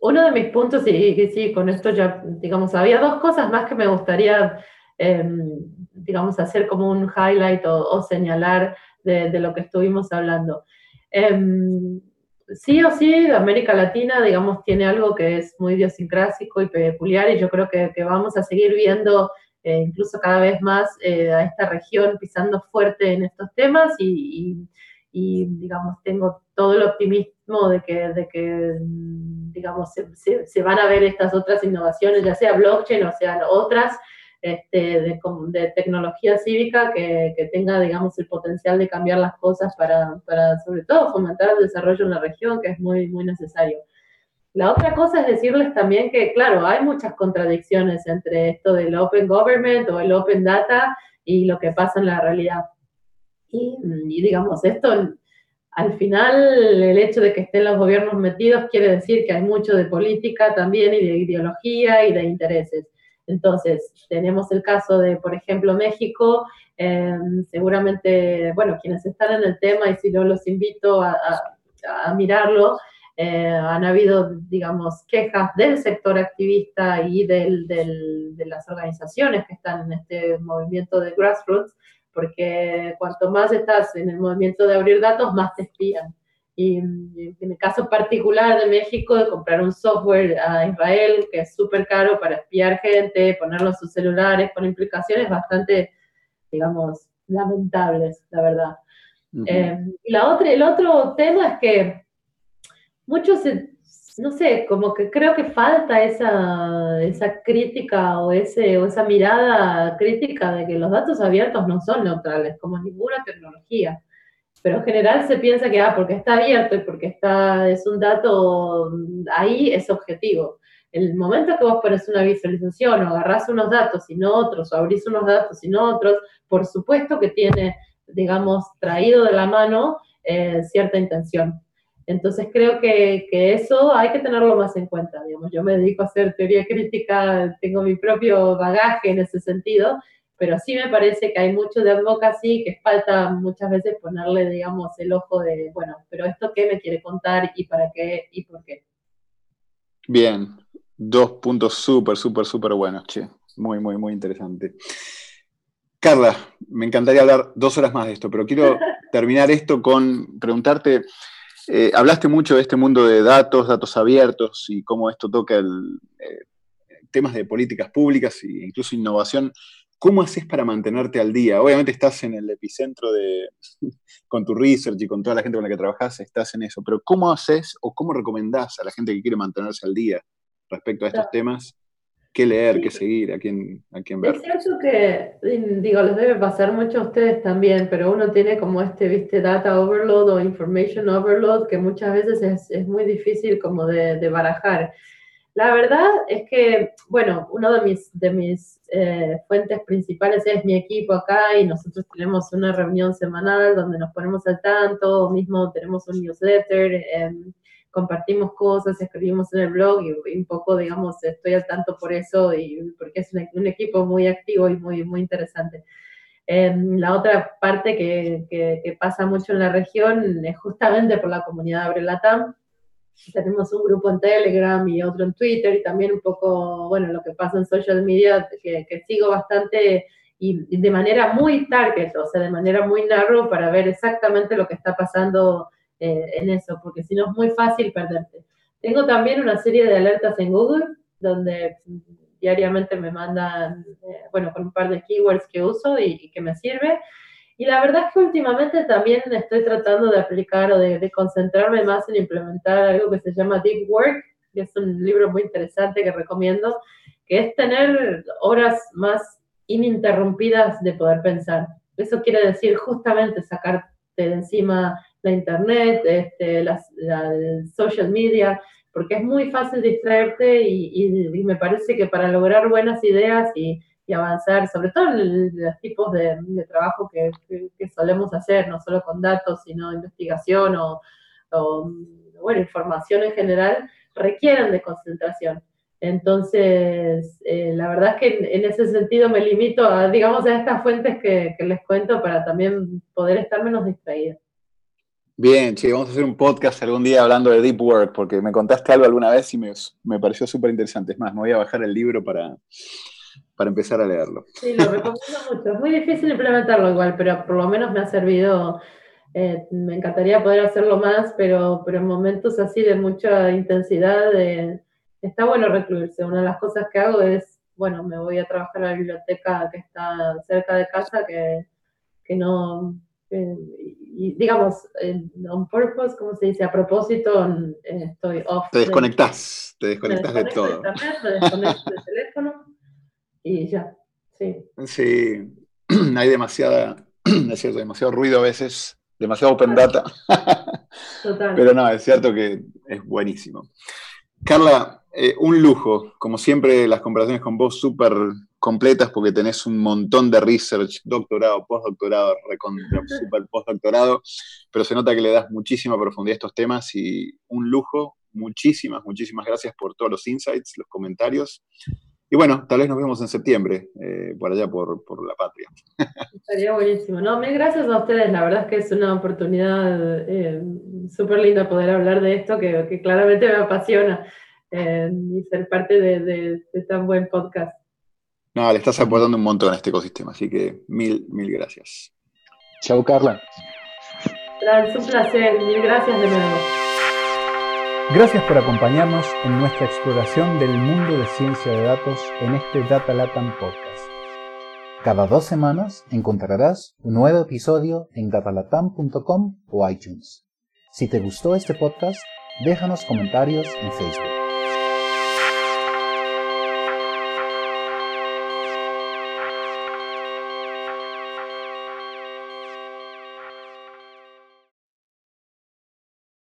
uno de mis puntos, y, sí, con esto ya, digamos, había dos cosas más que me gustaría, em, digamos, hacer como un highlight o, señalar de, lo que estuvimos hablando. Em, sí o sí, América Latina, digamos, tiene algo que es muy idiosincrásico y peculiar, y yo creo que, vamos a seguir viendo eh, incluso cada vez más eh, a esta región pisando fuerte en estos temas y, digamos, tengo todo el optimismo de que, de que digamos, se, van a ver estas otras innovaciones, ya sea blockchain o sean otras, este, de, tecnología cívica que, que, tenga, digamos, el potencial de cambiar las cosas para, para, sobre todo, fomentar el desarrollo en la región, que es muy, muy necesario. La otra cosa es decirles también que, claro, hay muchas contradicciones entre esto del Open Government o el Open Data y lo que pasa en la realidad. Y, y digamos, esto al final el hecho de que estén los gobiernos metidos quiere decir que hay mucho de política también y de ideología y de intereses. Entonces, tenemos el caso de, por ejemplo, México, em, seguramente, bueno, quienes están en el tema y si no los invito a, mirarlo, eh, han habido, digamos, quejas del sector activista y de las organizaciones que están en este movimiento de grassroots, porque cuanto más estás en el movimiento de abrir datos, más te espían. Y en el caso particular de México, de comprar un software a Israel que es súper caro para espiar gente, ponerlo en sus celulares, con implicaciones bastante, digamos, lamentables, la verdad. Eh, y la otra, el otro tema es que muchos, no sé, como que creo que falta esa, esa crítica o, ese, o esa mirada crítica de que los datos abiertos no son neutrales, como ninguna tecnología pero en general se piensa que, ah, porque está abierto y porque está, es un dato ahí, es objetivo. El momento que vos pones una visualización o agarrás unos datos y no otros, o abrís unos datos y no otros, por supuesto que tiene, digamos, traído de la mano eh, cierta intención. Entonces creo que, que, eso hay que tenerlo más en cuenta. Digamos, yo me dedico a hacer teoría crítica, tengo mi propio bagaje en ese sentido, pero sí me parece que hay mucho de advocacy que falta muchas veces ponerle, digamos, el ojo de, bueno, pero esto qué me quiere contar y para qué y por qué. Bien, dos puntos súper, súper, súper buenos, che. Muy, muy, muy interesante. Carla, me encantaría hablar dos horas más de esto, pero quiero [LAUGHS] terminar esto con preguntarte, eh, hablaste mucho de este mundo de datos, datos abiertos y cómo esto toca el, eh, temas de políticas públicas e incluso innovación. ¿Cómo haces para mantenerte al día? Obviamente estás en el epicentro de, [LAUGHS] con tu research y con toda la gente con la que trabajas, estás en eso, pero ¿cómo haces o cómo recomendás a la gente que quiere mantenerse al día respecto a estos temas? ¿Qué leer, qué seguir, a quién, a quién ver? Es cierto que, digo, les debe pasar mucho a ustedes también, pero uno tiene como este, viste, data overload o information overload que muchas veces es, es muy difícil como de, de barajar. La verdad es que, bueno, uno de mis, de mis eh, fuentes principales es mi equipo acá y nosotros tenemos una reunión semanal donde nos ponemos al tanto, o mismo tenemos un newsletter, em, compartimos cosas, escribimos en el blog y, un poco, digamos, estoy al tanto por eso y porque es un, equipo muy activo y muy, muy interesante. Em, la otra parte que, que, que, pasa mucho en la región es justamente por la comunidad Abrelatam, tenemos un grupo en Telegram y otro en Twitter y también un poco, bueno, lo que pasa en social media, que, sigo bastante y, de manera muy target, o sea, de manera muy narrow para ver exactamente lo que está pasando eh, en eso, porque si no es muy fácil perderte. Tengo también una serie de alertas en Google, donde diariamente me mandan, eh, bueno, con un par de keywords que uso y, que me sirve. Y la verdad es que últimamente también estoy tratando de aplicar o de, concentrarme más en implementar algo que se llama Deep Work, que es un libro muy interesante que recomiendo, que es tener horas más ininterrumpidas de poder pensar. Eso quiere decir justamente sacarte de encima la internet, este, las, la, social media, porque es muy fácil distraerte y, y me parece que para lograr buenas ideas y y avanzar, sobre todo en los tipos de, trabajo que, solemos hacer, no solo con datos, sino investigación o, bueno, información en general, requieren de concentración. Entonces, eh, la verdad es que en, ese sentido me limito a, digamos, a estas fuentes que, les cuento para también poder estar menos distraída. Bien, che, vamos a hacer un podcast algún día hablando de Deep Work, porque me contaste algo alguna vez y me, me pareció súper interesante. Es más, me voy a bajar el libro para, para empezar a leerlo. Sí, lo recomiendo [LAUGHS] mucho. Es muy difícil implementarlo igual, pero por lo menos me ha servido. Eh, me encantaría poder hacerlo más, pero, pero en momentos así de mucha intensidad, está bueno recluirse. Una de las cosas que hago es, bueno, me voy a trabajar a la biblioteca que está cerca de casa, que, que no, y digamos, on purpose, como se dice, a propósito, estoy off. Te desconectas, te desconectas de todo. te desconectas del teléfono y ya, sí. Sí, [CLEARS THROAT] hay demasiada, [CLEARS THROAT] es cierto, demasiado ruido a veces, demasiado open data. Total. [LAUGHS] Pero no, es cierto que es buenísimo. Carla, eh, un lujo, como siempre las comparaciones con vos súper completas porque tenés un montón de research, doctorado, postdoctorado, super postdoctorado, pero se nota que le das muchísima profundidad a estos temas y un lujo. Muchísimas, muchísimas gracias por todos los insights, los comentarios. Y bueno, tal vez nos vemos en septiembre, eh, por allá por, la patria. Estaría buenísimo. No, mil gracias a ustedes. La verdad es que es una oportunidad eh, súper linda poder hablar de esto que, claramente me apasiona eh, y ser parte de, de, tan buen podcast. No, le estás aportando un montón a este ecosistema, así que mil, mil gracias. Chao, Carla. Es un placer. Mil gracias de nuevo. Gracias por acompañarnos en nuestra exploración del mundo de ciencia de datos en este Data Latam Podcast. Cada dos semanas encontrarás un nuevo episodio en datalatam.com o iTunes. Si te gustó este podcast, déjanos comentarios en Facebook.